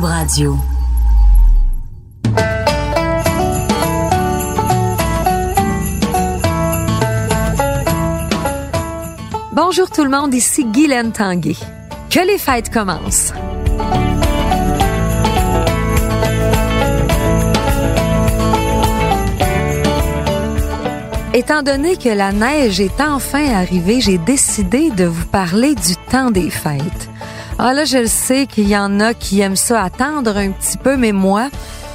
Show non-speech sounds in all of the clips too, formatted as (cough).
Radio. Bonjour tout le monde, ici Guylaine Tanguay. Que les fêtes commencent. Étant donné que la neige est enfin arrivée, j'ai décidé de vous parler du temps des fêtes. Ah là, je le sais qu'il y en a qui aiment ça attendre un petit peu, mais moi,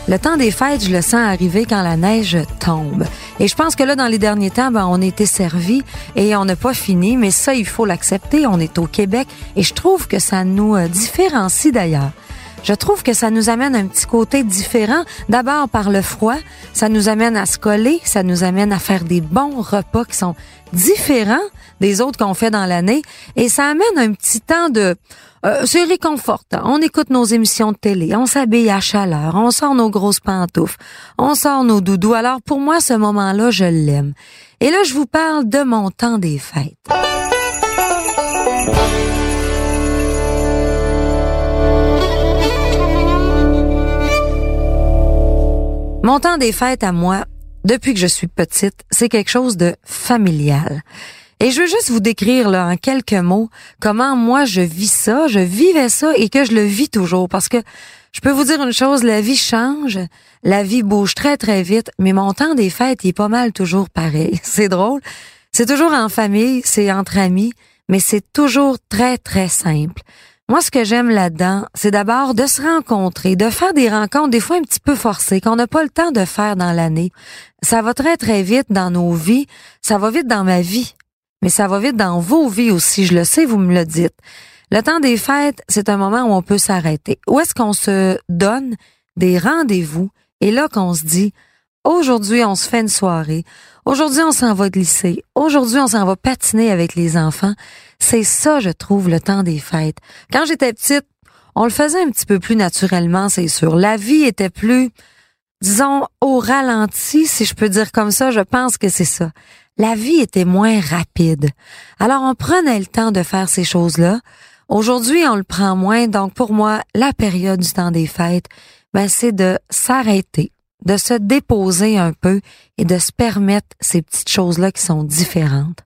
le temps des fêtes, je le sens arriver quand la neige tombe. Et je pense que là, dans les derniers temps, ben, on a été servi et on n'a pas fini, mais ça, il faut l'accepter. On est au Québec et je trouve que ça nous euh, différencie d'ailleurs. Je trouve que ça nous amène un petit côté différent. D'abord par le froid, ça nous amène à se coller, ça nous amène à faire des bons repas qui sont différents des autres qu'on fait dans l'année et ça amène un petit temps de euh, c'est réconfortant. On écoute nos émissions de télé, on s'habille à chaleur, on sort nos grosses pantoufles, on sort nos doudous. Alors pour moi, ce moment-là, je l'aime. Et là, je vous parle de mon temps des fêtes. Mon temps des fêtes à moi, depuis que je suis petite, c'est quelque chose de familial. Et je veux juste vous décrire là en quelques mots comment moi je vis ça, je vivais ça et que je le vis toujours parce que je peux vous dire une chose, la vie change, la vie bouge très très vite, mais mon temps des fêtes est pas mal toujours pareil. (laughs) C'est drôle. C'est toujours en famille, c'est entre amis, mais c'est toujours très très simple. Moi, ce que j'aime là-dedans, c'est d'abord de se rencontrer, de faire des rencontres des fois un petit peu forcées, qu'on n'a pas le temps de faire dans l'année. Ça va très, très vite dans nos vies. Ça va vite dans ma vie. Mais ça va vite dans vos vies aussi. Je le sais, vous me le dites. Le temps des fêtes, c'est un moment où on peut s'arrêter. Où est-ce qu'on se donne des rendez-vous? Et là qu'on se dit, aujourd'hui, on se fait une soirée. Aujourd'hui, on s'en va glisser. Aujourd'hui, on s'en va patiner avec les enfants. C'est ça, je trouve, le temps des fêtes. Quand j'étais petite, on le faisait un petit peu plus naturellement, c'est sûr. La vie était plus, disons, au ralenti, si je peux dire comme ça, je pense que c'est ça. La vie était moins rapide. Alors, on prenait le temps de faire ces choses-là. Aujourd'hui, on le prend moins. Donc, pour moi, la période du temps des fêtes, ben, c'est de s'arrêter, de se déposer un peu et de se permettre ces petites choses-là qui sont différentes.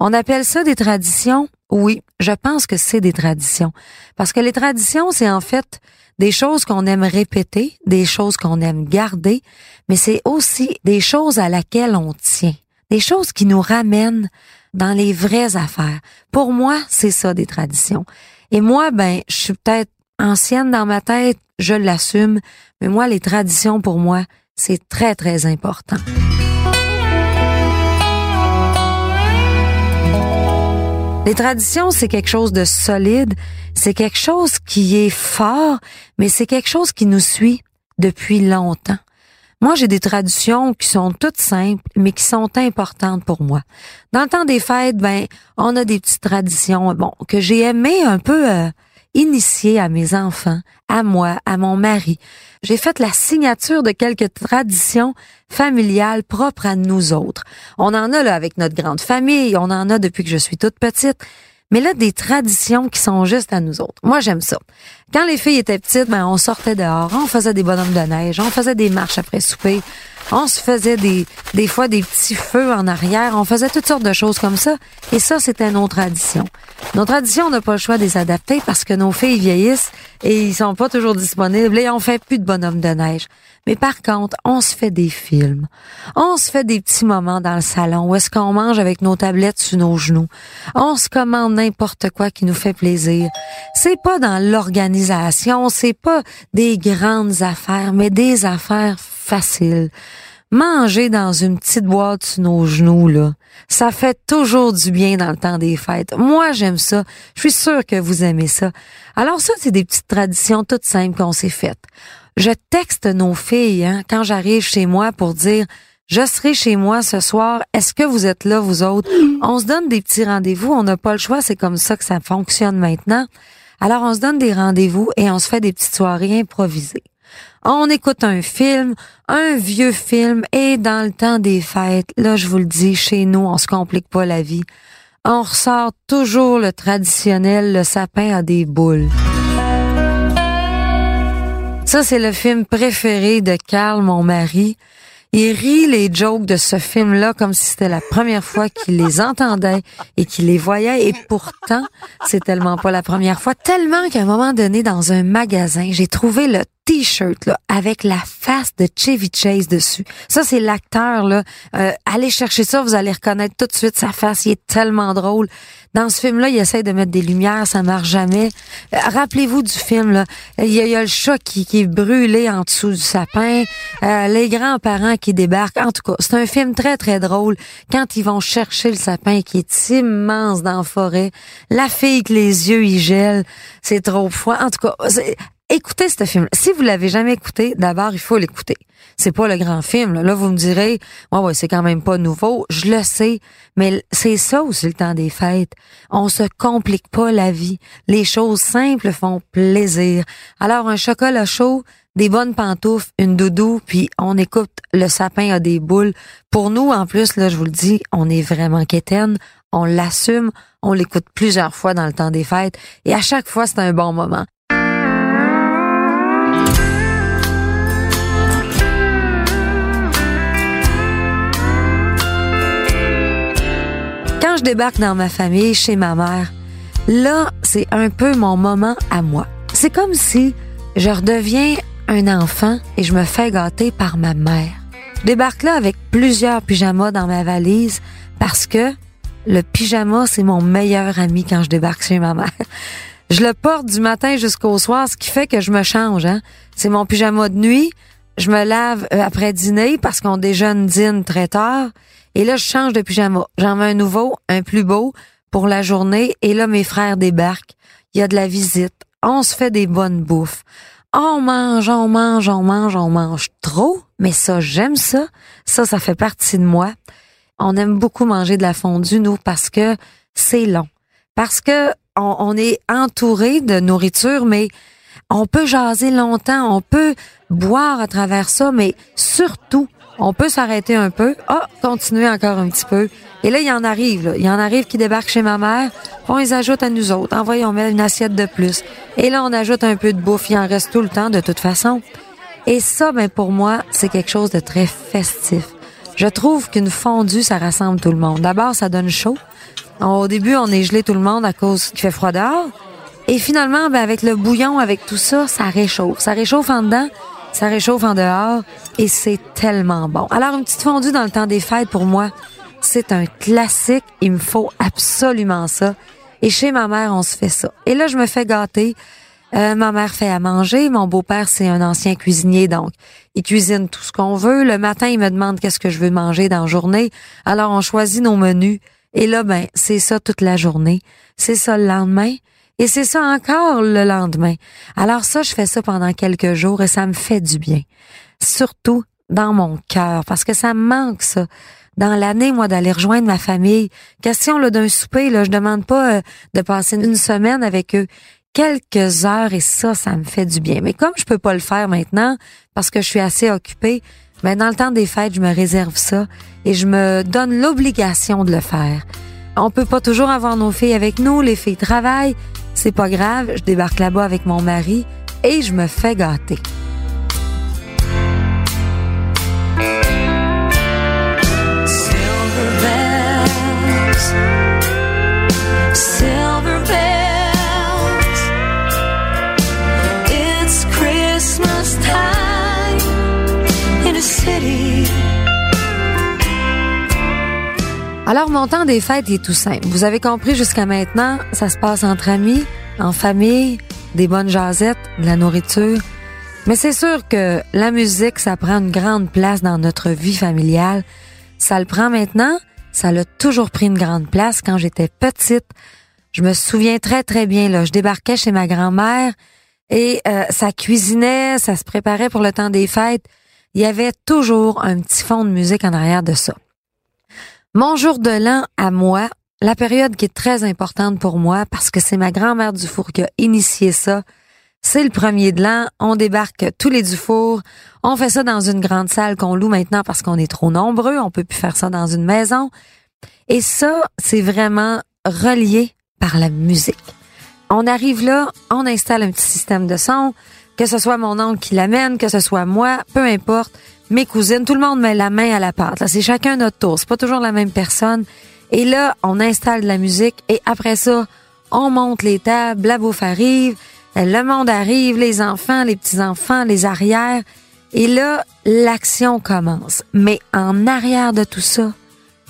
On appelle ça des traditions? Oui, je pense que c'est des traditions. Parce que les traditions, c'est en fait des choses qu'on aime répéter, des choses qu'on aime garder, mais c'est aussi des choses à laquelle on tient, des choses qui nous ramènent dans les vraies affaires. Pour moi, c'est ça des traditions. Et moi, ben, je suis peut-être ancienne dans ma tête, je l'assume, mais moi, les traditions, pour moi, c'est très, très important. Les traditions, c'est quelque chose de solide, c'est quelque chose qui est fort, mais c'est quelque chose qui nous suit depuis longtemps. Moi, j'ai des traditions qui sont toutes simples, mais qui sont importantes pour moi. Dans le temps des fêtes, ben, on a des petites traditions, bon, que j'ai aimé un peu euh, initier à mes enfants, à moi, à mon mari. J'ai fait la signature de quelques traditions familiales propres à nous autres. On en a là avec notre grande famille, on en a depuis que je suis toute petite. Mais là, des traditions qui sont juste à nous autres. Moi, j'aime ça. Quand les filles étaient petites, ben, on sortait dehors, on faisait des bonhommes de neige, on faisait des marches après souper, on se faisait des, des fois des petits feux en arrière, on faisait toutes sortes de choses comme ça. Et ça, c'était nos traditions. Nos traditions, on n'a pas le choix de les adapter parce que nos filles vieillissent et ils sont pas toujours disponibles et on fait plus de bonhommes de neige. Mais par contre, on se fait des films. On se fait des petits moments dans le salon où est-ce qu'on mange avec nos tablettes sur nos genoux. On se commande n'importe quoi qui nous fait plaisir. C'est pas dans l'organisation, c'est pas des grandes affaires, mais des affaires faciles. Manger dans une petite boîte sur nos genoux, là, ça fait toujours du bien dans le temps des fêtes. Moi, j'aime ça. Je suis sûre que vous aimez ça. Alors ça, c'est des petites traditions toutes simples qu'on s'est faites. Je texte nos filles hein, quand j'arrive chez moi pour dire je serai chez moi ce soir. Est-ce que vous êtes là, vous autres? On se donne des petits rendez-vous. On n'a pas le choix. C'est comme ça que ça fonctionne maintenant. Alors, on se donne des rendez-vous et on se fait des petites soirées improvisées. On écoute un film, un vieux film, et dans le temps des fêtes, là, je vous le dis, chez nous, on se complique pas la vie. On ressort toujours le traditionnel, le sapin à des boules. Ça, c'est le film préféré de Carl, mon mari. Il rit les jokes de ce film-là comme si c'était la première fois qu'il les entendait et qu'il les voyait. Et pourtant, c'est tellement pas la première fois. Tellement qu'à un moment donné, dans un magasin, j'ai trouvé le t-shirt là avec la face de Chevy Chase dessus. Ça c'est l'acteur là. Euh, allez chercher ça, vous allez reconnaître tout de suite sa face. Il est tellement drôle. Dans ce film-là, il essaie de mettre des lumières, ça marche jamais. Euh, rappelez-vous du film là. Il y, a, le chat qui, qui, est brûlé en dessous du sapin, euh, les grands-parents qui débarquent. En tout cas, c'est un film très très drôle. Quand ils vont chercher le sapin qui est immense dans la forêt, la fille que les yeux y gèlent, c'est trop froid. En tout cas, écoutez ce film. Si vous l'avez jamais écouté, d'abord il faut l'écouter. C'est pas le grand film. Là, vous me direz, ouais, ouais, c'est quand même pas nouveau. Je le sais, mais c'est ça aussi le temps des fêtes. On se complique pas la vie. Les choses simples font plaisir. Alors un chocolat chaud, des bonnes pantoufles, une doudou, puis on écoute le sapin a des boules. Pour nous, en plus, là, je vous le dis, on est vraiment quétaine. On l'assume, on l'écoute plusieurs fois dans le temps des fêtes, et à chaque fois, c'est un bon moment. Je débarque dans ma famille, chez ma mère, là, c'est un peu mon moment à moi. C'est comme si je redeviens un enfant et je me fais gâter par ma mère. Je débarque là avec plusieurs pyjamas dans ma valise parce que le pyjama, c'est mon meilleur ami quand je débarque chez ma mère. (laughs) Je le porte du matin jusqu'au soir, ce qui fait que je me change. Hein? C'est mon pyjama de nuit. Je me lave euh, après dîner parce qu'on déjeune dîne très tard. Et là, je change de pyjama. J'en mets un nouveau, un plus beau pour la journée. Et là, mes frères débarquent. Il y a de la visite. On se fait des bonnes bouffes. On mange, on mange, on mange, on mange trop. Mais ça, j'aime ça. Ça, ça fait partie de moi. On aime beaucoup manger de la fondue, nous, parce que c'est long. Parce que on, est entouré de nourriture, mais on peut jaser longtemps, on peut boire à travers ça, mais surtout, on peut s'arrêter un peu. Ah, continuer encore un petit peu. Et là, il y en arrive. Il y en arrive qui débarquent chez ma mère. On les ajoute à nous autres. Envoyons, on met une assiette de plus. Et là, on ajoute un peu de bouffe. Il en reste tout le temps, de toute façon. Et ça, ben pour moi, c'est quelque chose de très festif. Je trouve qu'une fondue, ça rassemble tout le monde. D'abord, ça donne chaud. Au début, on est gelé tout le monde à cause qu'il fait froid dehors. Et finalement, ben, avec le bouillon, avec tout ça, ça réchauffe. Ça réchauffe en dedans. Ça réchauffe en dehors et c'est tellement bon. Alors, une petite fondue dans le temps des fêtes, pour moi, c'est un classique. Il me faut absolument ça. Et chez ma mère, on se fait ça. Et là, je me fais gâter. Euh, ma mère fait à manger. Mon beau-père, c'est un ancien cuisinier, donc il cuisine tout ce qu'on veut. Le matin, il me demande qu'est-ce que je veux manger dans la journée. Alors, on choisit nos menus. Et là, ben, c'est ça toute la journée. C'est ça le lendemain. Et c'est ça encore le lendemain. Alors ça, je fais ça pendant quelques jours et ça me fait du bien. Surtout dans mon cœur, parce que ça me manque ça. Dans l'année, moi, d'aller rejoindre ma famille. Question là d'un souper, là, je demande pas euh, de passer une semaine avec eux. Quelques heures et ça, ça me fait du bien. Mais comme je peux pas le faire maintenant parce que je suis assez occupée, mais ben, dans le temps des fêtes, je me réserve ça et je me donne l'obligation de le faire. On peut pas toujours avoir nos filles avec nous, les filles travaillent, c'est pas grave, je débarque là-bas avec mon mari et je me fais gâter. Alors, mon temps des fêtes est tout simple. Vous avez compris jusqu'à maintenant, ça se passe entre amis, en famille, des bonnes jasettes, de la nourriture. Mais c'est sûr que la musique, ça prend une grande place dans notre vie familiale. Ça le prend maintenant, ça l'a toujours pris une grande place quand j'étais petite. Je me souviens très très bien, là, je débarquais chez ma grand-mère et euh, ça cuisinait, ça se préparait pour le temps des fêtes. Il y avait toujours un petit fond de musique en arrière de ça. Mon jour de l'an à moi, la période qui est très importante pour moi parce que c'est ma grand-mère Dufour qui a initié ça. C'est le premier de l'an, on débarque tous les Dufour, on fait ça dans une grande salle qu'on loue maintenant parce qu'on est trop nombreux, on peut plus faire ça dans une maison. Et ça, c'est vraiment relié par la musique. On arrive là, on installe un petit système de son, que ce soit mon oncle qui l'amène, que ce soit moi, peu importe, mes cousines, tout le monde met la main à la pâte. C'est chacun notre tour. C'est pas toujours la même personne. Et là, on installe de la musique et après ça, on monte les tables, la bouffe arrive, le monde arrive, les enfants, les petits-enfants, les arrières. Et là, l'action commence. Mais en arrière de tout ça,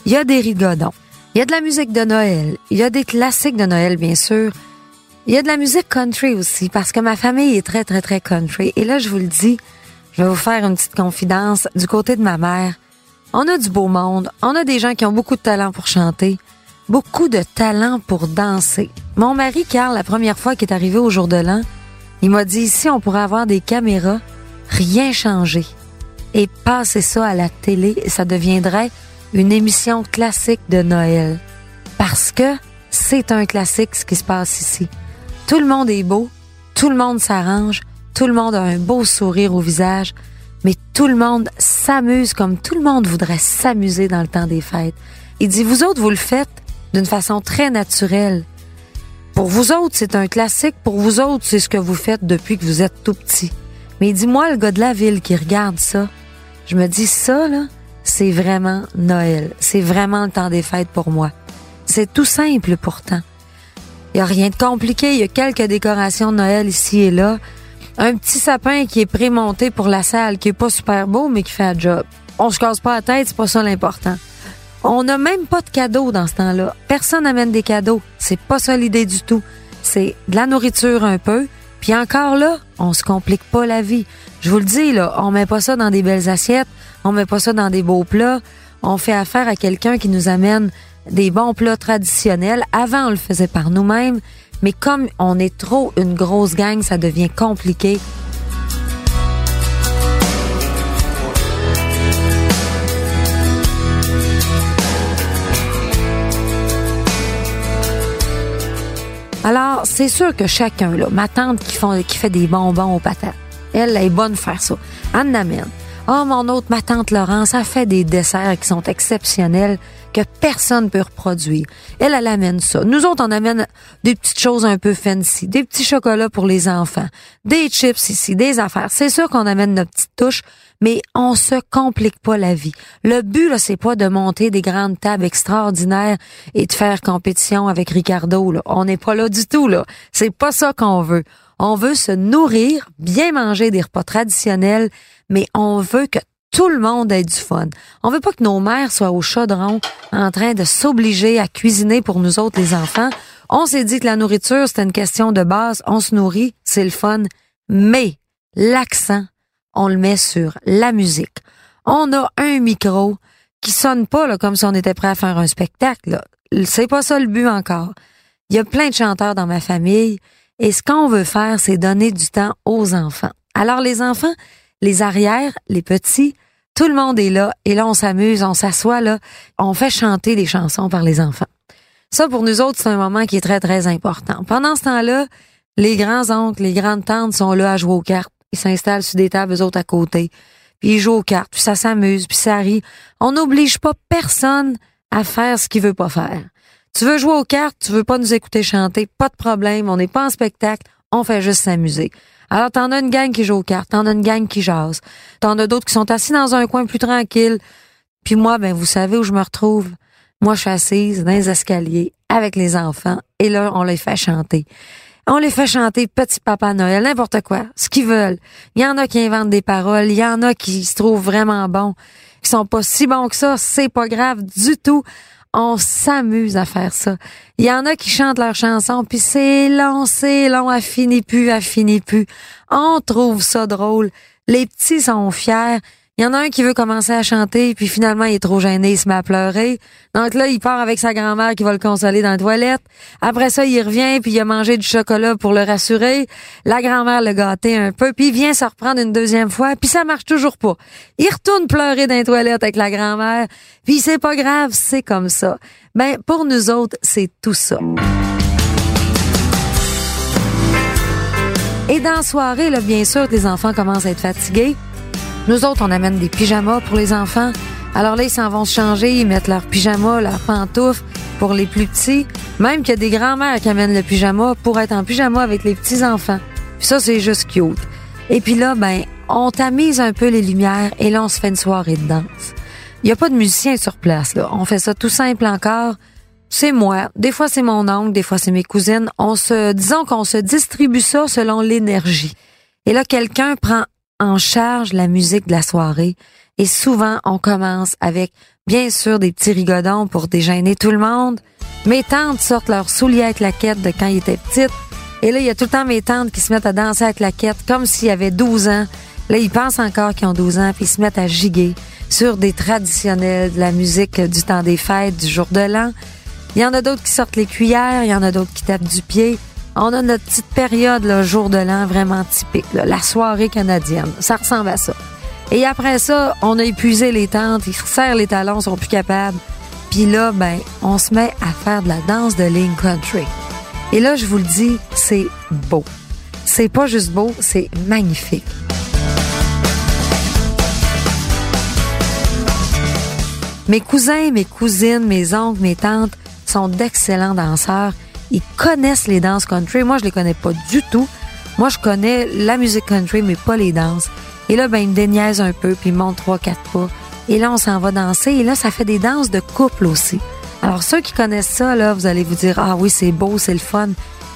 il y a des rigodons. Il y a de la musique de Noël. Il y a des classiques de Noël, bien sûr. Il y a de la musique country aussi, parce que ma famille est très, très, très country. Et là, je vous le dis, je vais vous faire une petite confidence. Du côté de ma mère, on a du beau monde. On a des gens qui ont beaucoup de talent pour chanter, beaucoup de talent pour danser. Mon mari, Carl, la première fois qu'il est arrivé au jour de l'an, il m'a dit ici, on pourrait avoir des caméras, rien changer. Et passer ça à la télé, ça deviendrait une émission classique de Noël. Parce que c'est un classique ce qui se passe ici. Tout le monde est beau, tout le monde s'arrange, tout le monde a un beau sourire au visage, mais tout le monde s'amuse comme tout le monde voudrait s'amuser dans le temps des fêtes. Il dit, vous autres, vous le faites d'une façon très naturelle. Pour vous autres, c'est un classique. Pour vous autres, c'est ce que vous faites depuis que vous êtes tout petit. Mais dis-moi, le gars de la ville qui regarde ça, je me dis ça, c'est vraiment Noël. C'est vraiment le temps des fêtes pour moi. C'est tout simple pourtant. Il y a rien de compliqué. Il y a quelques décorations de Noël ici et là. Un petit sapin qui est prémonté pour la salle, qui est pas super beau, mais qui fait un job. On se casse pas la tête, c'est pas ça l'important. On n'a même pas de cadeaux dans ce temps-là. Personne n'amène des cadeaux. C'est pas ça l'idée du tout. C'est de la nourriture un peu. Puis encore là, on se complique pas la vie. Je vous le dis, là, on met pas ça dans des belles assiettes. On met pas ça dans des beaux plats. On fait affaire à quelqu'un qui nous amène des bons plats traditionnels. Avant, on le faisait par nous-mêmes. Mais comme on est trop une grosse gang, ça devient compliqué. Alors, c'est sûr que chacun, là, ma tante qui, fait des bonbons aux patates, elle, est bonne faire ça. Anne amène. Oh, mon autre, ma tante Laurence, a fait des desserts qui sont exceptionnels que personne peut reproduire. Elle, elle amène ça. Nous autres, on amène des petites choses un peu fancy, des petits chocolats pour les enfants, des chips ici, des affaires. C'est sûr qu'on amène notre petite touche, mais on se complique pas la vie. Le but, là, c'est pas de monter des grandes tables extraordinaires et de faire compétition avec Ricardo, là. On n'est pas là du tout, là. C'est pas ça qu'on veut. On veut se nourrir, bien manger des repas traditionnels, mais on veut que tout le monde ait du fun. On veut pas que nos mères soient au chaudron en train de s'obliger à cuisiner pour nous autres les enfants. On s'est dit que la nourriture, c'était une question de base. On se nourrit, c'est le fun. Mais l'accent, on le met sur la musique. On a un micro qui sonne pas là, comme si on était prêt à faire un spectacle. C'est pas ça le but encore. Il y a plein de chanteurs dans ma famille et ce qu'on veut faire, c'est donner du temps aux enfants. Alors les enfants, les arrières, les petits, tout le monde est là et là on s'amuse, on s'assoit là, on fait chanter des chansons par les enfants. Ça pour nous autres, c'est un moment qui est très très important. Pendant ce temps-là, les grands-oncles, les grandes tantes sont là à jouer aux cartes. Ils s'installent sur des tables eux autres à côté. Puis ils jouent aux cartes, puis ça s'amuse, puis ça rit. On n'oblige pas personne à faire ce qu'il veut pas faire. Tu veux jouer aux cartes, tu veux pas nous écouter chanter, pas de problème, on n'est pas en spectacle, on fait juste s'amuser. Alors, t'en as une gang qui joue aux cartes, t'en as une gang qui jase, t'en as d'autres qui sont assis dans un coin plus tranquille. Puis moi, ben, vous savez où je me retrouve? Moi, je suis assise dans les escaliers avec les enfants et là, on les fait chanter. On les fait chanter Petit Papa Noël, n'importe quoi, ce qu'ils veulent. Il y en a qui inventent des paroles, il y en a qui se trouvent vraiment bons, qui sont pas si bons que ça, c'est pas grave du tout. On s'amuse à faire ça. Il y en a qui chantent leurs chansons, puis c'est long, c'est long, à finir plus, à finir plus. On trouve ça drôle. Les petits sont fiers. Il y en a un qui veut commencer à chanter, puis finalement, il est trop gêné, il se met à pleurer. Donc là, il part avec sa grand-mère qui va le consoler dans la toilette. Après ça, il revient, puis il a mangé du chocolat pour le rassurer. La grand-mère le gâté un peu, puis il vient se reprendre une deuxième fois, puis ça marche toujours pas. Il retourne pleurer dans la toilette avec la grand-mère, puis c'est pas grave, c'est comme ça. Ben, pour nous autres, c'est tout ça. Et dans la soirée, là, bien sûr, les enfants commencent à être fatigués. Nous autres, on amène des pyjamas pour les enfants. Alors là, ils s'en vont se changer, ils mettent leurs pyjamas, leurs pantoufles pour les plus petits. Même qu'il y a des grands-mères qui amènent le pyjama pour être en pyjama avec les petits-enfants. Ça, c'est juste cute. Et puis là, ben, on tamise un peu les lumières et là, on se fait une soirée de danse. Il n'y a pas de musicien sur place, là. On fait ça tout simple encore. C'est moi. Des fois, c'est mon oncle. Des fois, c'est mes cousines. On se, disons qu'on se distribue ça selon l'énergie. Et là, quelqu'un prend en charge la musique de la soirée. Et souvent, on commence avec, bien sûr, des petits rigodons pour déjeuner tout le monde. Mes tantes sortent leurs souliers la quête de quand ils étaient petites. Et là, il y a tout le temps mes tantes qui se mettent à danser la quête comme s'ils avaient 12 ans. Là, ils pensent encore qu'ils ont 12 ans, puis ils se mettent à giguer sur des traditionnels, de la musique du temps des fêtes, du jour de l'an. Il y en a d'autres qui sortent les cuillères, il y en a d'autres qui tapent du pied. On a notre petite période, le jour de l'an, vraiment typique, la soirée canadienne. Ça ressemble à ça. Et après ça, on a épuisé les tentes, ils serrent les talons, sont plus capables. Puis là, ben, on se met à faire de la danse de ligne country. Et là, je vous le dis, c'est beau. C'est pas juste beau, c'est magnifique. Mes cousins, mes cousines, mes oncles, mes tantes sont d'excellents danseurs. Ils connaissent les danses country. Moi, je les connais pas du tout. Moi, je connais la musique country, mais pas les danses. Et là, ben, ils me déniaisent un peu, puis ils montent trois, quatre pas. Et là, on s'en va danser. Et là, ça fait des danses de couple aussi. Alors, ceux qui connaissent ça, là, vous allez vous dire, ah oui, c'est beau, c'est le fun.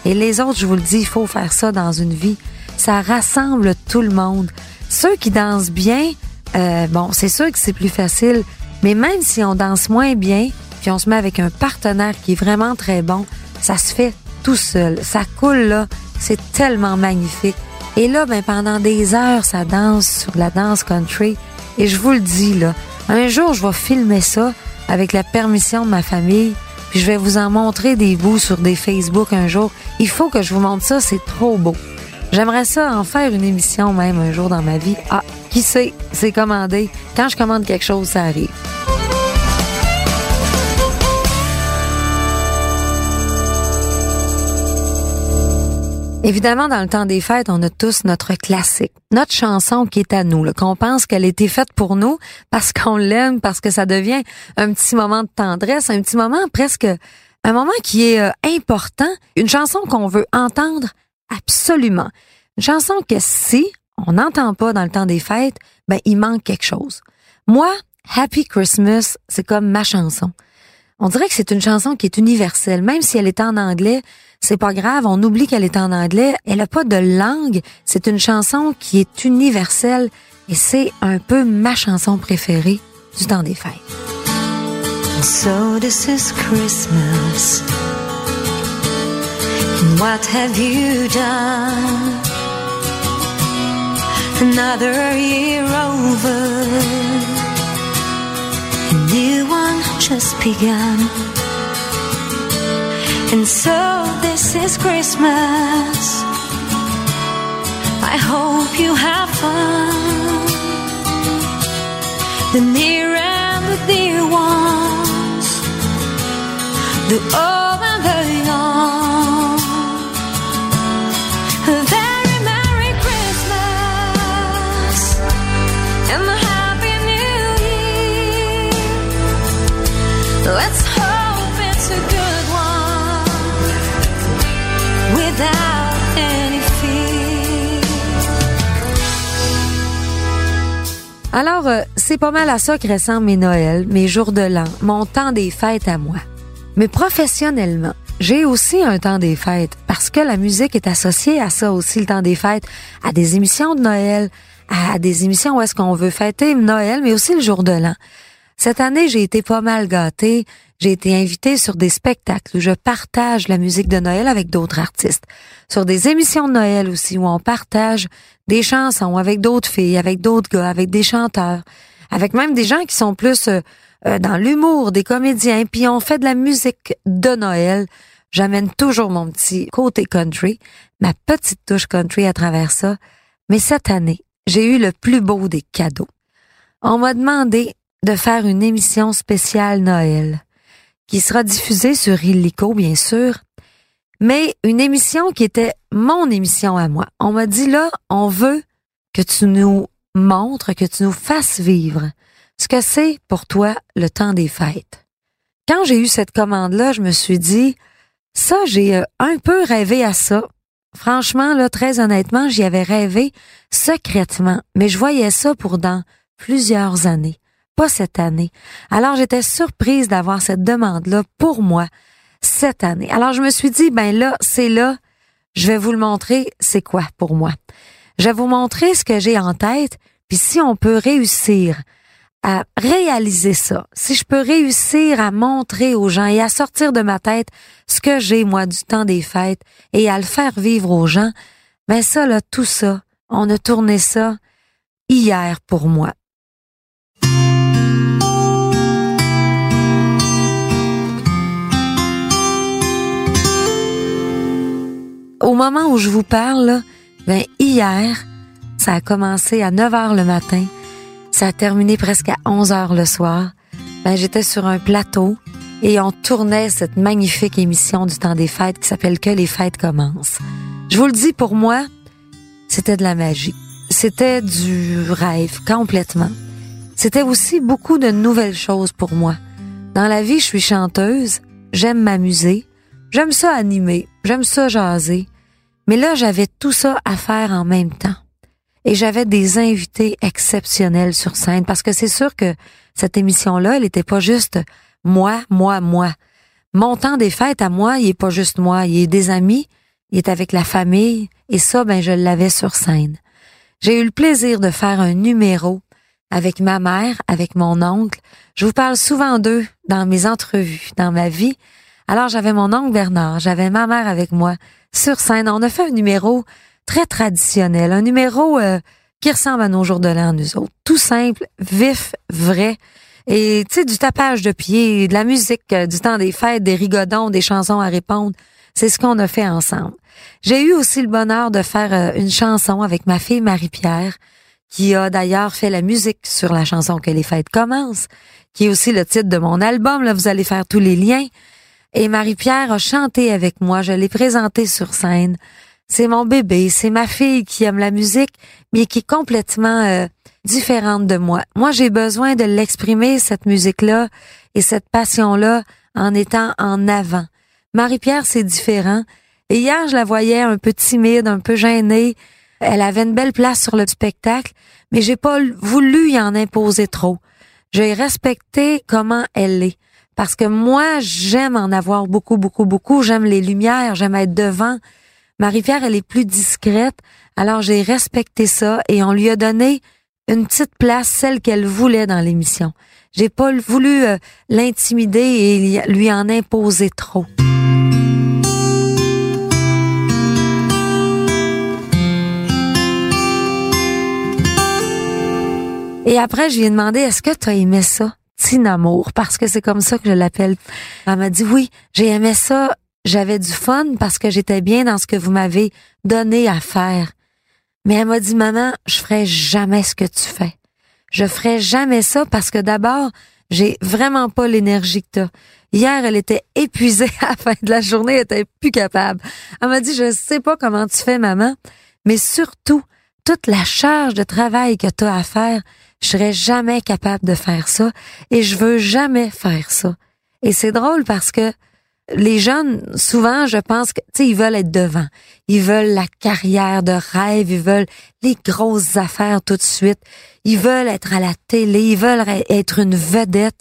Et les autres, je vous le dis, il faut faire ça dans une vie. Ça rassemble tout le monde. Ceux qui dansent bien, euh, bon, c'est sûr que c'est plus facile mais même si on danse moins bien, puis on se met avec un partenaire qui est vraiment très bon, ça se fait tout seul. Ça coule là, c'est tellement magnifique. Et là, ben pendant des heures, ça danse sur la danse country. Et je vous le dis là, un jour, je vais filmer ça avec la permission de ma famille. Puis je vais vous en montrer des bouts sur des Facebook un jour. Il faut que je vous montre ça, c'est trop beau. J'aimerais ça en faire une émission même un jour dans ma vie. Ah, qui sait, c'est commandé. Quand je commande quelque chose, ça arrive. Évidemment, dans le temps des fêtes, on a tous notre classique, notre chanson qui est à nous, qu'on pense qu'elle a été faite pour nous parce qu'on l'aime, parce que ça devient un petit moment de tendresse, un petit moment presque, un moment qui est euh, important, une chanson qu'on veut entendre absolument. Une chanson que si on n'entend pas dans le temps des fêtes, ben il manque quelque chose. Moi, Happy Christmas, c'est comme ma chanson. On dirait que c'est une chanson qui est universelle, même si elle est en anglais c'est pas grave, on oublie qu'elle est en anglais. Elle a pas de langue. C'est une chanson qui est universelle et c'est un peu ma chanson préférée du temps des fêtes. Another year over. A new one just this is Christmas. I hope you have fun. The near and the dear ones, the old and the young. Alors, euh, c'est pas mal à ça que ressemblent mes Noëls, mes jours de l'an, mon temps des fêtes à moi. Mais professionnellement, j'ai aussi un temps des fêtes parce que la musique est associée à ça aussi, le temps des fêtes, à des émissions de Noël, à des émissions où est-ce qu'on veut fêter Noël, mais aussi le jour de l'an. Cette année, j'ai été pas mal gâtée. J'ai été invitée sur des spectacles où je partage la musique de Noël avec d'autres artistes. Sur des émissions de Noël aussi où on partage des chansons avec d'autres filles, avec d'autres gars, avec des chanteurs, avec même des gens qui sont plus euh, euh, dans l'humour, des comédiens, puis on fait de la musique de Noël. J'amène toujours mon petit côté country, ma petite touche country à travers ça. Mais cette année, j'ai eu le plus beau des cadeaux. On m'a demandé de faire une émission spéciale Noël, qui sera diffusée sur Illico, bien sûr, mais une émission qui était mon émission à moi. On m'a dit là, on veut que tu nous montres, que tu nous fasses vivre ce que c'est pour toi le temps des fêtes. Quand j'ai eu cette commande-là, je me suis dit, ça, j'ai euh, un peu rêvé à ça Franchement, là, très honnêtement, j'y avais rêvé secrètement, mais je voyais ça pour dans plusieurs années, pas cette année. Alors j'étais surprise d'avoir cette demande-là pour moi cette année. Alors je me suis dit, ben là, c'est là, je vais vous le montrer, c'est quoi pour moi. Je vais vous montrer ce que j'ai en tête, puis si on peut réussir à réaliser ça, si je peux réussir à montrer aux gens et à sortir de ma tête ce que j'ai, moi, du temps des fêtes et à le faire vivre aux gens, ben ça, là, tout ça, on a tourné ça hier pour moi. Moment où je vous parle, ben hier, ça a commencé à 9 heures le matin ça a terminé presque à 11 heures le soir. Ben, j'étais sur un plateau et on tournait cette magnifique émission du temps des fêtes qui s'appelle Que les fêtes commencent. Je vous le dis, pour moi, c'était de la magie. C'était du rêve, complètement. C'était aussi beaucoup de nouvelles choses pour moi. Dans la vie, je suis chanteuse, j'aime m'amuser, j'aime ça animer, j'aime ça jaser. Mais là, j'avais tout ça à faire en même temps et j'avais des invités exceptionnels sur scène parce que c'est sûr que cette émission-là, elle était pas juste moi, moi, moi. Mon temps des fêtes à moi, il est pas juste moi, il est des amis, il est avec la famille et ça, ben, je l'avais sur scène. J'ai eu le plaisir de faire un numéro avec ma mère, avec mon oncle. Je vous parle souvent d'eux dans mes entrevues, dans ma vie. Alors j'avais mon oncle Bernard, j'avais ma mère avec moi sur scène. On a fait un numéro très traditionnel, un numéro euh, qui ressemble à nos jours de l'an, nous autres. Tout simple, vif, vrai. Et tu sais, du tapage de pied, de la musique, euh, du temps des fêtes, des rigodons, des chansons à répondre. C'est ce qu'on a fait ensemble. J'ai eu aussi le bonheur de faire euh, une chanson avec ma fille Marie-Pierre, qui a d'ailleurs fait la musique sur la chanson que les fêtes commencent, qui est aussi le titre de mon album. Là, vous allez faire tous les liens. Et Marie-Pierre a chanté avec moi. Je l'ai présentée sur scène c'est mon bébé, c'est ma fille qui aime la musique, mais qui est complètement euh, différente de moi. Moi, j'ai besoin de l'exprimer, cette musique-là et cette passion-là, en étant en avant. Marie-Pierre, c'est différent. Et hier, je la voyais un peu timide, un peu gênée. Elle avait une belle place sur le spectacle, mais j'ai pas voulu y en imposer trop. J'ai respecté comment elle est. Parce que moi, j'aime en avoir beaucoup, beaucoup, beaucoup. J'aime les lumières, j'aime être devant. Marie-Pierre, elle est plus discrète, alors j'ai respecté ça et on lui a donné une petite place, celle qu'elle voulait dans l'émission. J'ai pas voulu euh, l'intimider et lui en imposer trop. Et après, je lui ai demandé, est-ce que tu as aimé ça, Parce que c'est comme ça que je l'appelle. Elle m'a dit, oui, j'ai aimé ça j'avais du fun parce que j'étais bien dans ce que vous m'avez donné à faire. Mais elle m'a dit, maman, je ferai jamais ce que tu fais. Je ferai jamais ça parce que d'abord, j'ai vraiment pas l'énergie que t'as. Hier, elle était épuisée (laughs) à la fin de la journée, elle était plus capable. Elle m'a dit, je sais pas comment tu fais, maman, mais surtout, toute la charge de travail que tu as à faire, je serais jamais capable de faire ça et je veux jamais faire ça. Et c'est drôle parce que les jeunes, souvent, je pense que, tu sais, ils veulent être devant. Ils veulent la carrière de rêve, ils veulent les grosses affaires tout de suite. Ils veulent être à la télé, ils veulent être une vedette.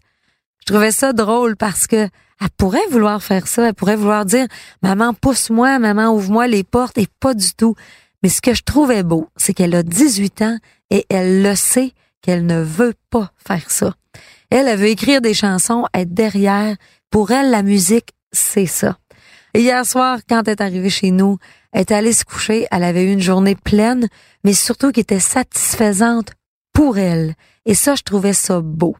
Je trouvais ça drôle parce que elle pourrait vouloir faire ça, elle pourrait vouloir dire maman pousse-moi, maman ouvre-moi les portes et pas du tout. Mais ce que je trouvais beau, c'est qu'elle a 18 ans et elle le sait qu'elle ne veut pas faire ça. Elle, elle veut écrire des chansons, être derrière. Pour elle, la musique, c'est ça. hier soir, quand elle est arrivée chez nous, elle est allée se coucher, elle avait eu une journée pleine, mais surtout qui était satisfaisante pour elle. Et ça, je trouvais ça beau.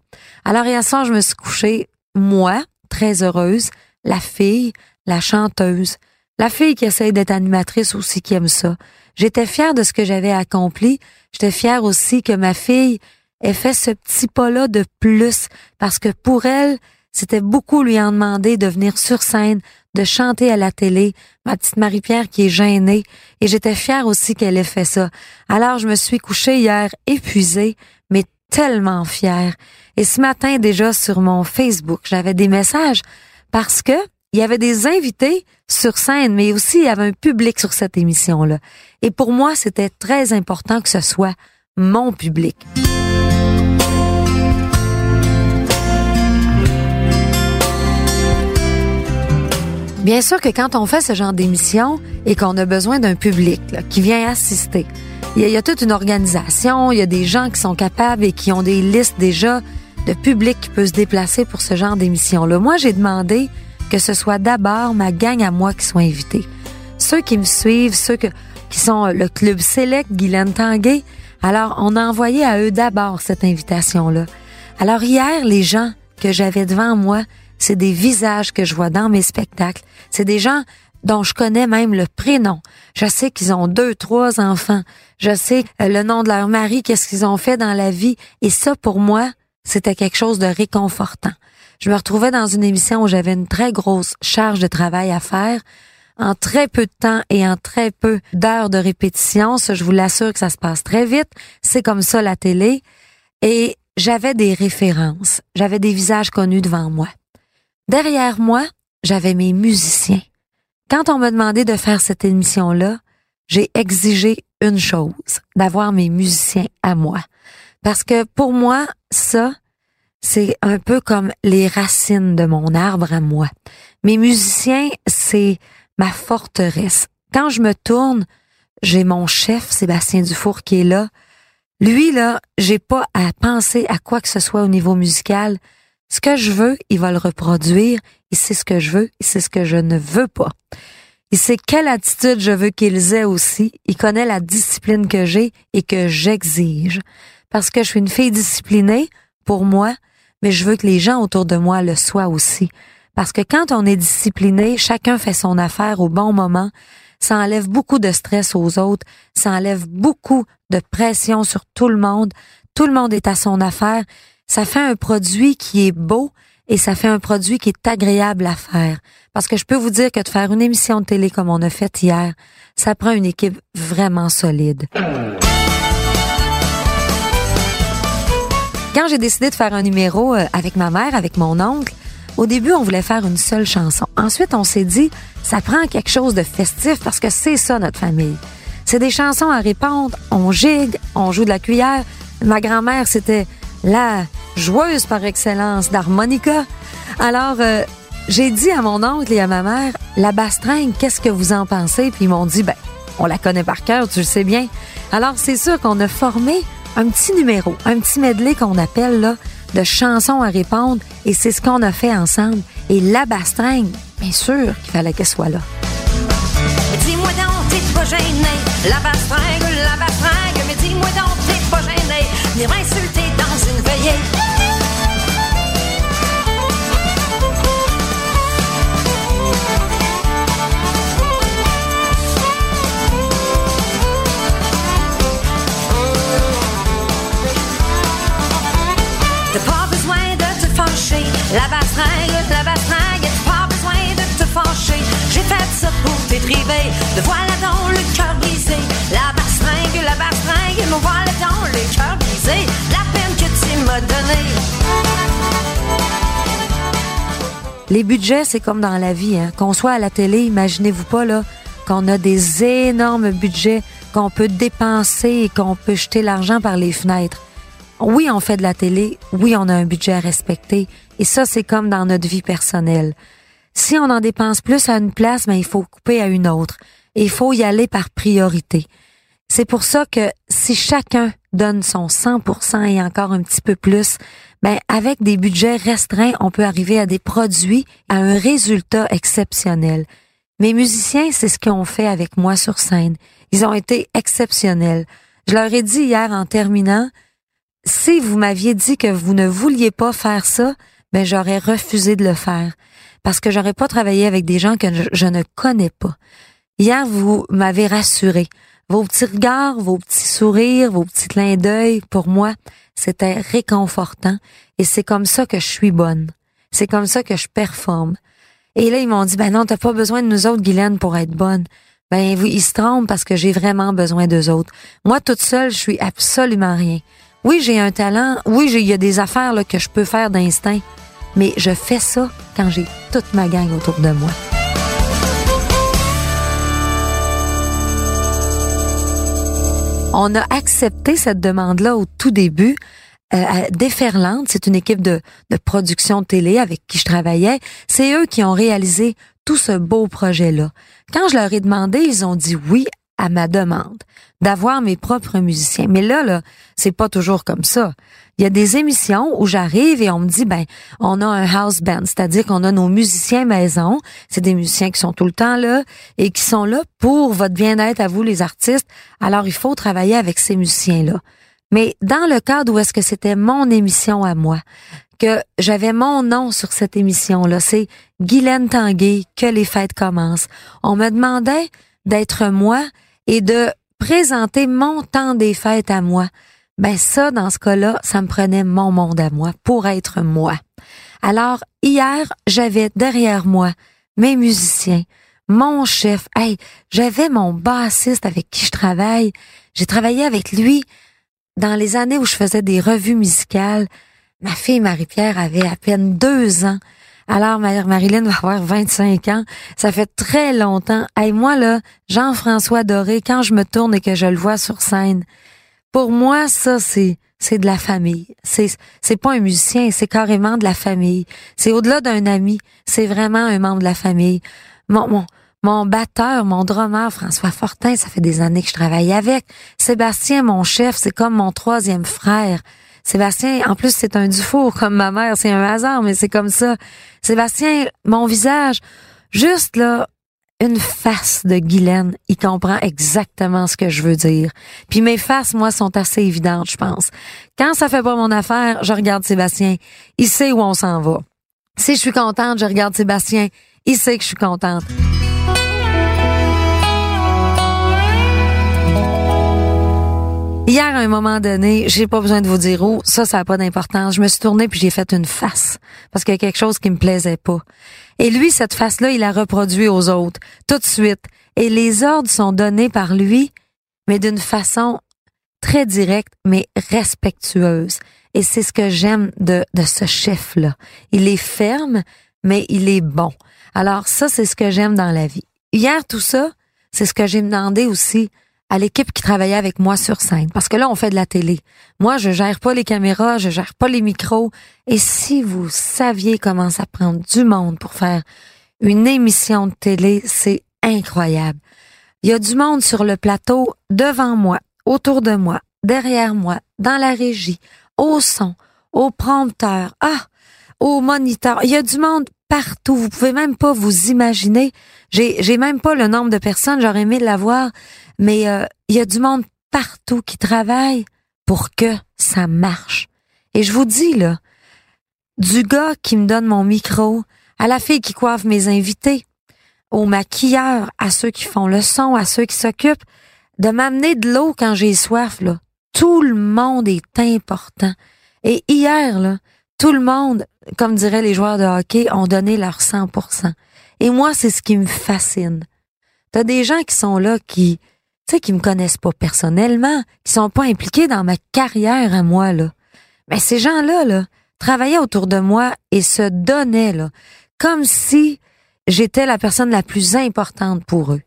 Alors hier soir, je me suis couchée, moi, très heureuse, la fille, la chanteuse, la fille qui essaye d'être animatrice aussi, qui aime ça. J'étais fière de ce que j'avais accompli. J'étais fière aussi que ma fille ait fait ce petit pas-là de plus, parce que pour elle, c'était beaucoup lui en demander de venir sur scène, de chanter à la télé, ma petite Marie-Pierre qui est gênée, et j'étais fière aussi qu'elle ait fait ça. Alors je me suis couchée hier épuisée, mais tellement fière. Et ce matin déjà sur mon Facebook, j'avais des messages parce que il y avait des invités sur scène, mais aussi il y avait un public sur cette émission-là. Et pour moi, c'était très important que ce soit mon public. Bien sûr que quand on fait ce genre d'émission et qu'on a besoin d'un public qui vient assister, il y, a, toute une organisation, il y a des gens qui sont capables et qui ont des listes déjà de public qui peut se déplacer pour ce genre d'émission-là. Moi, j'ai demandé que ce soit d'abord ma gang à moi qui soit invitée. Ceux qui me suivent, ceux qui sont le club Select, Guylaine Tanguay. Alors, on a envoyé à eux d'abord cette invitation-là. Alors, hier, les gens que j'avais devant moi, c'est des visages que je vois dans mes spectacles. C'est des gens dont je connais même le prénom. Je sais qu'ils ont deux, trois enfants. Je sais euh, le nom de leur mari, qu'est-ce qu'ils ont fait dans la vie. Et ça, pour moi, c'était quelque chose de réconfortant. Je me retrouvais dans une émission où j'avais une très grosse charge de travail à faire. En très peu de temps et en très peu d'heures de répétition, ça, je vous l'assure que ça se passe très vite. C'est comme ça la télé. Et j'avais des références. J'avais des visages connus devant moi. Derrière moi, j'avais mes musiciens. Quand on m'a demandé de faire cette émission-là, j'ai exigé une chose, d'avoir mes musiciens à moi. Parce que pour moi, ça, c'est un peu comme les racines de mon arbre à moi. Mes musiciens, c'est ma forteresse. Quand je me tourne, j'ai mon chef, Sébastien Dufour, qui est là. Lui, là, j'ai pas à penser à quoi que ce soit au niveau musical. Ce que je veux, il va le reproduire. Il sait ce que je veux, il sait ce que je ne veux pas. Il sait quelle attitude je veux qu'ils aient aussi. Il connaît la discipline que j'ai et que j'exige. Parce que je suis une fille disciplinée, pour moi, mais je veux que les gens autour de moi le soient aussi. Parce que quand on est discipliné, chacun fait son affaire au bon moment. Ça enlève beaucoup de stress aux autres. Ça enlève beaucoup de pression sur tout le monde. Tout le monde est à son affaire ça fait un produit qui est beau et ça fait un produit qui est agréable à faire. Parce que je peux vous dire que de faire une émission de télé comme on a fait hier, ça prend une équipe vraiment solide. Quand j'ai décidé de faire un numéro euh, avec ma mère, avec mon oncle, au début, on voulait faire une seule chanson. Ensuite, on s'est dit, ça prend quelque chose de festif parce que c'est ça notre famille. C'est des chansons à répondre, on gigue, on joue de la cuillère. Ma grand-mère, c'était la joueuse par excellence d'harmonica. Alors, euh, j'ai dit à mon oncle et à ma mère, la bastringue, qu'est-ce que vous en pensez? Puis ils m'ont dit, ben, on la connaît par cœur, tu le sais bien. Alors, c'est sûr qu'on a formé un petit numéro, un petit medley qu'on appelle, là, de chansons à répondre, et c'est ce qu'on a fait ensemble. Et la bastringue, bien sûr qu'il fallait qu'elle soit là. Dis-moi donc, t'es pas gêné, la bastringue, la bastringue, mais dis-moi donc, t'es pas gêné, venir m'insulter dans une veillée. La bastringue, la bastringue, pas besoin de te fâcher. J'ai fait ça pour t'étriver. Le voilà dans le cœur brisé. La bastringue, la bastringue, me voilà dans le cœur brisé. La peine que tu m'as donnée. Les budgets, c'est comme dans la vie. Hein. Qu'on soit à la télé, imaginez-vous pas là qu'on a des énormes budgets qu'on peut dépenser et qu'on peut jeter l'argent par les fenêtres. Oui, on fait de la télé. Oui, on a un budget à respecter. Et ça, c'est comme dans notre vie personnelle. Si on en dépense plus à une place, ben, il faut couper à une autre. Et il faut y aller par priorité. C'est pour ça que si chacun donne son 100% et encore un petit peu plus, ben avec des budgets restreints, on peut arriver à des produits, à un résultat exceptionnel. Mes musiciens, c'est ce qu'ils ont fait avec moi sur scène. Ils ont été exceptionnels. Je leur ai dit hier en terminant, si vous m'aviez dit que vous ne vouliez pas faire ça, ben j'aurais refusé de le faire parce que j'aurais pas travaillé avec des gens que je, ne connais pas. Hier, vous m'avez rassuré. Vos petits regards, vos petits sourires, vos petits clins d'œil, pour moi, c'était réconfortant et c'est comme ça que je suis bonne. C'est comme ça que je performe. Et là, ils m'ont dit, ben non, t'as pas besoin de nous autres, Guylaine, pour être bonne. Ben, ils se trompent parce que j'ai vraiment besoin d'eux autres. Moi, toute seule, je suis absolument rien. Oui, j'ai un talent. Oui, il y a des affaires là, que je peux faire d'instinct. mais je fais ça quand j'ai toute ma gang autour de moi. On a accepté cette demande-là au tout début. Euh, Déferlante, c'est une équipe de, de production télé avec qui je travaillais. C'est eux qui ont réalisé tout ce beau projet-là. Quand je leur ai demandé, ils ont dit oui à ma demande d'avoir mes propres musiciens. Mais là, là, c'est pas toujours comme ça. Il y a des émissions où j'arrive et on me dit, ben, on a un house band, c'est-à-dire qu'on a nos musiciens maison. C'est des musiciens qui sont tout le temps là et qui sont là pour votre bien-être à vous, les artistes. Alors, il faut travailler avec ces musiciens-là. Mais dans le cadre où est-ce que c'était mon émission à moi, que j'avais mon nom sur cette émission-là, c'est Guylaine Tanguay, que les fêtes commencent. On me demandait d'être moi et de présenter mon temps des fêtes à moi. Ben ça, dans ce cas-là, ça me prenait mon monde à moi pour être moi. Alors, hier, j'avais derrière moi mes musiciens, mon chef. Hey, j'avais mon bassiste avec qui je travaille. J'ai travaillé avec lui dans les années où je faisais des revues musicales. Ma fille Marie-Pierre avait à peine deux ans. Alors, Marilyn va avoir 25 ans. Ça fait très longtemps. Et moi, là, Jean-François Doré, quand je me tourne et que je le vois sur scène, pour moi, ça, c'est, c'est de la famille. C'est, c'est pas un musicien, c'est carrément de la famille. C'est au-delà d'un ami. C'est vraiment un membre de la famille. Mon, mon, mon batteur, mon drummer, François Fortin, ça fait des années que je travaille avec. Sébastien, mon chef, c'est comme mon troisième frère. Sébastien, en plus, c'est un Dufour comme ma mère, c'est un hasard, mais c'est comme ça. Sébastien, mon visage, juste là, une face de Guylaine, il comprend exactement ce que je veux dire. Puis mes faces, moi, sont assez évidentes, je pense. Quand ça fait pas mon affaire, je regarde Sébastien. Il sait où on s'en va. Si je suis contente, je regarde Sébastien. Il sait que je suis contente. Hier, à un moment donné, j'ai pas besoin de vous dire où, ça, ça n'a pas d'importance. Je me suis tournée puis j'ai fait une face parce qu'il y a quelque chose qui me plaisait pas. Et lui, cette face-là, il a reproduit aux autres tout de suite. Et les ordres sont donnés par lui, mais d'une façon très directe, mais respectueuse. Et c'est ce que j'aime de, de ce chef-là. Il est ferme, mais il est bon. Alors ça, c'est ce que j'aime dans la vie. Hier, tout ça, c'est ce que j'ai demandé aussi à l'équipe qui travaillait avec moi sur scène. Parce que là, on fait de la télé. Moi, je gère pas les caméras, je gère pas les micros. Et si vous saviez comment ça prend du monde pour faire une émission de télé, c'est incroyable. Il y a du monde sur le plateau, devant moi, autour de moi, derrière moi, dans la régie, au son, au prompteur, ah, au moniteur. Il y a du monde partout. Vous pouvez même pas vous imaginer. J'ai, j'ai même pas le nombre de personnes. J'aurais aimé l'avoir mais euh, il y a du monde partout qui travaille pour que ça marche. Et je vous dis, là, du gars qui me donne mon micro, à la fille qui coiffe mes invités, aux maquilleurs, à ceux qui font le son, à ceux qui s'occupent, de m'amener de l'eau quand j'ai soif, là. Tout le monde est important. Et hier, là, tout le monde, comme diraient les joueurs de hockey, ont donné leur 100%. Et moi, c'est ce qui me fascine. T'as des gens qui sont là qui, tu sais, qui me connaissent pas personnellement, qui sont pas impliqués dans ma carrière à moi, là. Mais ces gens-là, là, travaillaient autour de moi et se donnaient, là, comme si j'étais la personne la plus importante pour eux.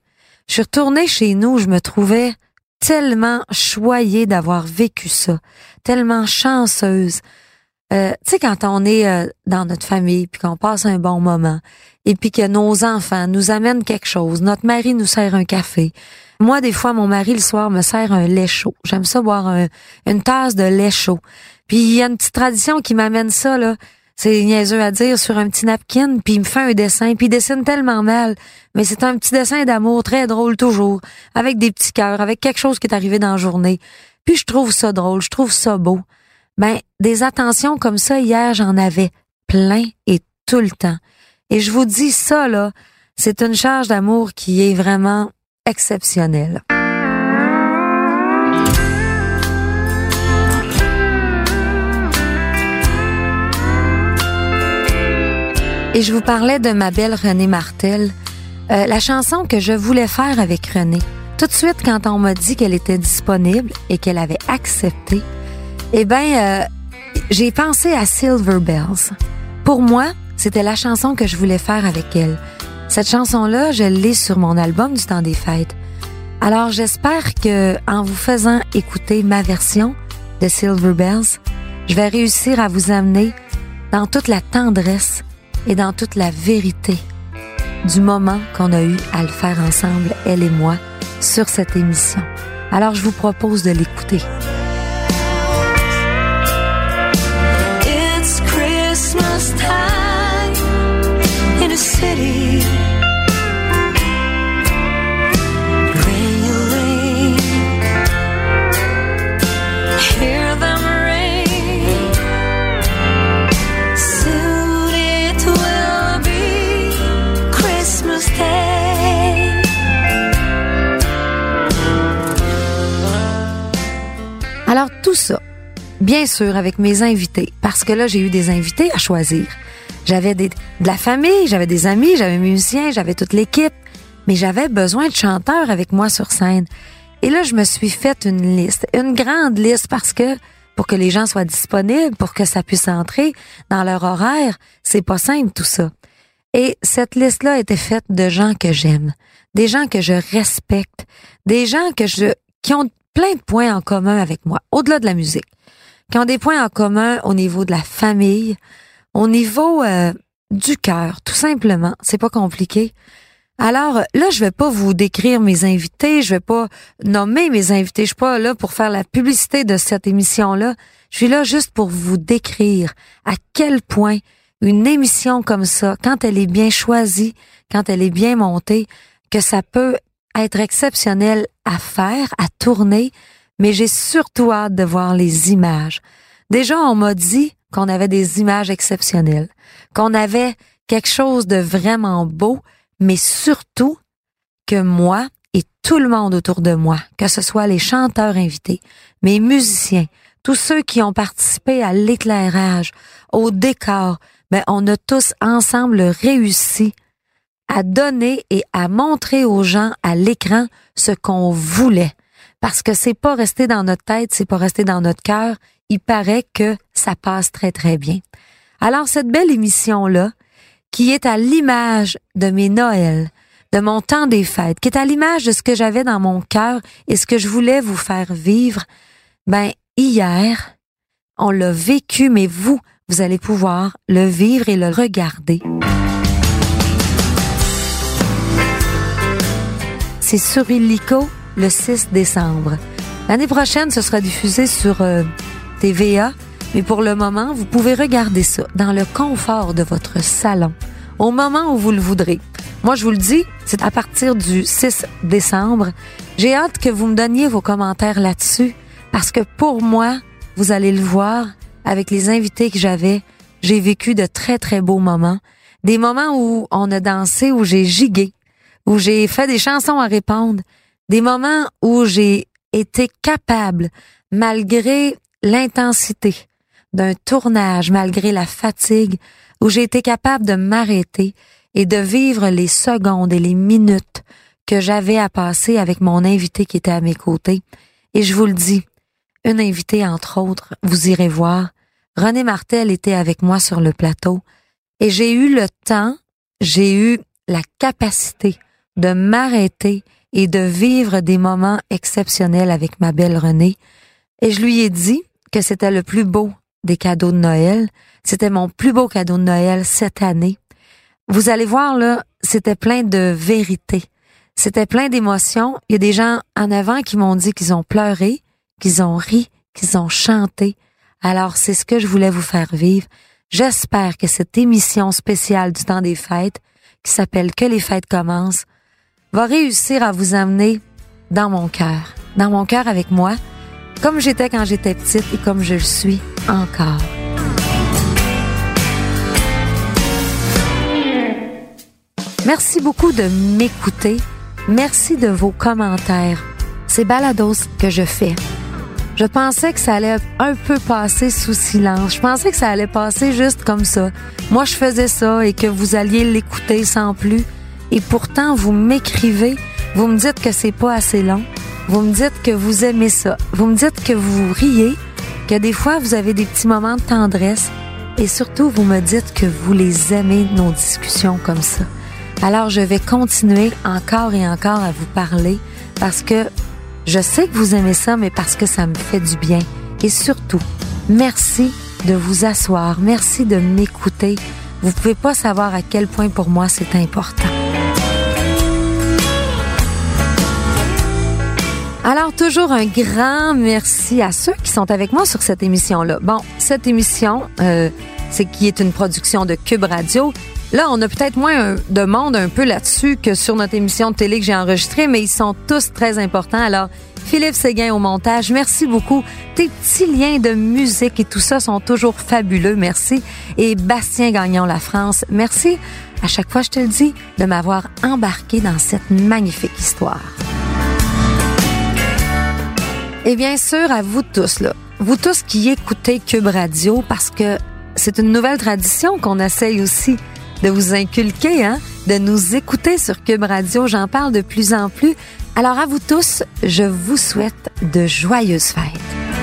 Je suis retournée chez nous, je me trouvais tellement choyée d'avoir vécu ça, tellement chanceuse. Euh, tu sais, quand on est euh, dans notre famille, puis qu'on passe un bon moment, et puis que nos enfants nous amènent quelque chose, notre mari nous sert un café, moi, des fois, mon mari, le soir, me sert un lait chaud. J'aime ça boire une tasse de lait chaud. Puis il y a une petite tradition qui m'amène ça, là. C'est niaiseux à dire sur un petit napkin, puis il me fait un dessin, puis il dessine tellement mal, mais c'est un petit dessin d'amour très drôle toujours, avec des petits cœurs, avec quelque chose qui est arrivé dans la journée. Puis je trouve ça drôle, je trouve ça beau. Ben, des attentions comme ça, hier, j'en avais plein et tout le temps. Et je vous dis ça, là, c'est une charge d'amour qui est vraiment exceptionnel. Et je vous parlais de ma belle Renée Martel, euh, la chanson que je voulais faire avec Renée. Tout de suite, quand on m'a dit qu'elle était disponible et qu'elle avait accepté, eh ben, euh, j'ai pensé à Silver Bells. Pour moi, c'était la chanson que je voulais faire avec elle. Cette chanson-là, je l'ai sur mon album du temps des fêtes. Alors j'espère que en vous faisant écouter ma version de Silver Bells, je vais réussir à vous amener dans toute la tendresse et dans toute la vérité du moment qu'on a eu à le faire ensemble, elle et moi, sur cette émission. Alors je vous propose de l'écouter. Tout ça, bien sûr avec mes invités, parce que là j'ai eu des invités à choisir. J'avais de la famille, j'avais des amis, j'avais musiciens, j'avais toute l'équipe, mais j'avais besoin de chanteurs avec moi sur scène. Et là je me suis fait une liste, une grande liste parce que pour que les gens soient disponibles, pour que ça puisse entrer dans leur horaire, c'est pas simple tout ça. Et cette liste-là était faite de gens que j'aime, des gens que je respecte, des gens que je qui ont plein de points en commun avec moi, au-delà de la musique, qui ont des points en commun au niveau de la famille, au niveau euh, du cœur, tout simplement. C'est pas compliqué. Alors là, je vais pas vous décrire mes invités, je vais pas nommer mes invités, je suis pas là pour faire la publicité de cette émission-là. Je suis là juste pour vous décrire à quel point une émission comme ça, quand elle est bien choisie, quand elle est bien montée, que ça peut être exceptionnel à faire, à tourner, mais j'ai surtout hâte de voir les images. Déjà, on m'a dit qu'on avait des images exceptionnelles, qu'on avait quelque chose de vraiment beau, mais surtout que moi et tout le monde autour de moi, que ce soit les chanteurs invités, mes musiciens, tous ceux qui ont participé à l'éclairage, au décor, ben on a tous ensemble réussi à donner et à montrer aux gens à l'écran ce qu'on voulait. Parce que c'est pas resté dans notre tête, c'est pas resté dans notre cœur. Il paraît que ça passe très très bien. Alors cette belle émission là, qui est à l'image de mes Noëls, de mon temps des fêtes, qui est à l'image de ce que j'avais dans mon cœur et ce que je voulais vous faire vivre, ben hier, on l'a vécu, mais vous, vous allez pouvoir le vivre et le regarder. C'est sur Illico le 6 décembre. L'année prochaine, ce sera diffusé sur euh, TVA, mais pour le moment, vous pouvez regarder ça dans le confort de votre salon, au moment où vous le voudrez. Moi, je vous le dis, c'est à partir du 6 décembre. J'ai hâte que vous me donniez vos commentaires là-dessus, parce que pour moi, vous allez le voir, avec les invités que j'avais, j'ai vécu de très, très beaux moments. Des moments où on a dansé, où j'ai gigué, où j'ai fait des chansons à répondre, des moments où j'ai été capable, malgré l'intensité d'un tournage, malgré la fatigue, où j'ai été capable de m'arrêter et de vivre les secondes et les minutes que j'avais à passer avec mon invité qui était à mes côtés. Et je vous le dis, une invitée entre autres, vous irez voir, René Martel était avec moi sur le plateau. Et j'ai eu le temps, j'ai eu la capacité de m'arrêter et de vivre des moments exceptionnels avec ma belle Renée. Et je lui ai dit que c'était le plus beau des cadeaux de Noël. C'était mon plus beau cadeau de Noël cette année. Vous allez voir, là, c'était plein de vérité. C'était plein d'émotions. Il y a des gens en avant qui m'ont dit qu'ils ont pleuré, qu'ils ont ri, qu'ils ont chanté. Alors, c'est ce que je voulais vous faire vivre. J'espère que cette émission spéciale du temps des fêtes, qui s'appelle Que les fêtes commencent, va réussir à vous amener dans mon cœur, dans mon cœur avec moi, comme j'étais quand j'étais petite et comme je le suis encore. Merci beaucoup de m'écouter. Merci de vos commentaires. C'est balados que je fais. Je pensais que ça allait un peu passer sous silence. Je pensais que ça allait passer juste comme ça. Moi, je faisais ça et que vous alliez l'écouter sans plus. Et pourtant, vous m'écrivez, vous me dites que c'est pas assez long. Vous me dites que vous aimez ça. Vous me dites que vous riez, que des fois vous avez des petits moments de tendresse. et surtout vous me dites que vous les aimez, nos discussions comme ça. Alors je vais continuer encore et encore à vous parler parce que je sais que vous aimez ça, mais parce que ça me fait du bien. Et surtout, merci de vous asseoir, merci de m'écouter. Vous pouvez pas savoir à quel point pour moi c'est important. Alors, toujours un grand merci à ceux qui sont avec moi sur cette émission-là. Bon, cette émission, euh, c'est qui est une production de Cube Radio. Là, on a peut-être moins de monde un peu là-dessus que sur notre émission de télé que j'ai enregistrée, mais ils sont tous très importants. Alors, Philippe Séguin au montage, merci beaucoup. Tes petits liens de musique et tout ça sont toujours fabuleux, merci. Et Bastien Gagnon La France, merci à chaque fois, je te le dis, de m'avoir embarqué dans cette magnifique histoire. Et bien sûr, à vous tous, là. Vous tous qui écoutez Cube Radio, parce que c'est une nouvelle tradition qu'on essaye aussi de vous inculquer, hein, de nous écouter sur Cube Radio. J'en parle de plus en plus. Alors à vous tous, je vous souhaite de joyeuses fêtes.